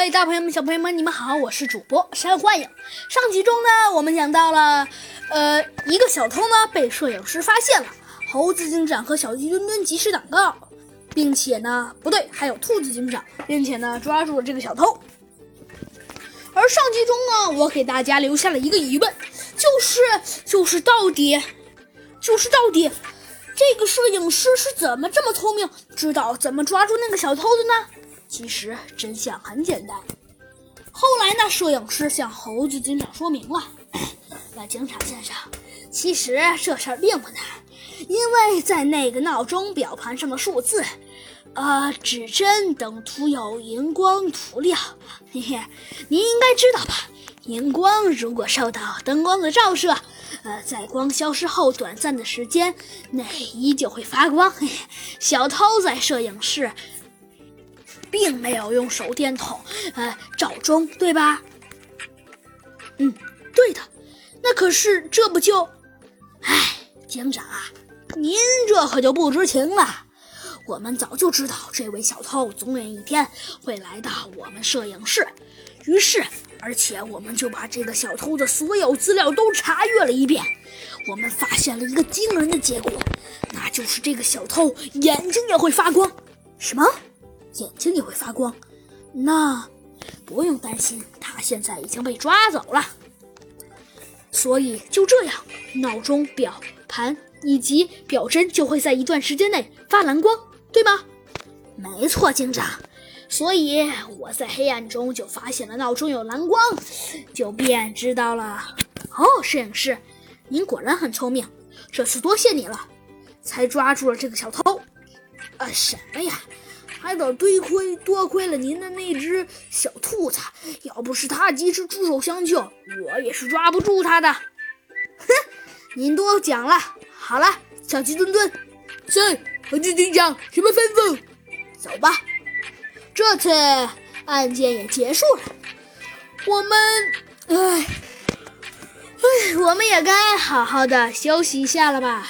位大朋友们、小朋友们，你们好，我是主播山幻影。上集中呢，我们讲到了，呃，一个小偷呢被摄影师发现了，猴子警长和小鸡墩墩及时赶到，并且呢，不对，还有兔子警长，并且呢抓住了这个小偷。而上集中呢，我给大家留下了一个疑问，就是就是到底，就是到底，这个摄影师是怎么这么聪明，知道怎么抓住那个小偷的呢？其实真相很简单。后来呢，摄影师向猴子警长说明了：“那警察先生，其实这事儿并不难，因为在那个闹钟表盘上的数字，呃，指针等涂有荧光涂料。嘿嘿，您应该知道吧？荧光如果受到灯光的照射，呃，在光消失后短暂的时间内依旧会发光。嘿嘿，小偷在摄影室。”并没有用手电筒，呃，照钟，对吧？嗯，对的。那可是这不就……哎，警长啊，您这可就不知情了。我们早就知道这位小偷总有一天会来到我们摄影室，于是，而且我们就把这个小偷的所有资料都查阅了一遍。我们发现了一个惊人的结果，那就是这个小偷眼睛也会发光。什么？眼睛也会发光，那不用担心，他现在已经被抓走了。所以就这样，闹钟、表盘以及表针就会在一段时间内发蓝光，对吗？没错，警长。所以我在黑暗中就发现了闹钟有蓝光，就便知道了。哦，摄影师，您果然很聪明，这次多谢你了，才抓住了这个小偷。啊，什么呀？还得多亏多亏了您的那只小兔子，要不是它及时出手相救，我也是抓不住它的。哼，您多讲了。好了，小鸡墩墩，是猴子警长，什么吩咐？走吧，这次案件也结束了。我们，哎，哎，我们也该好好的休息一下了吧。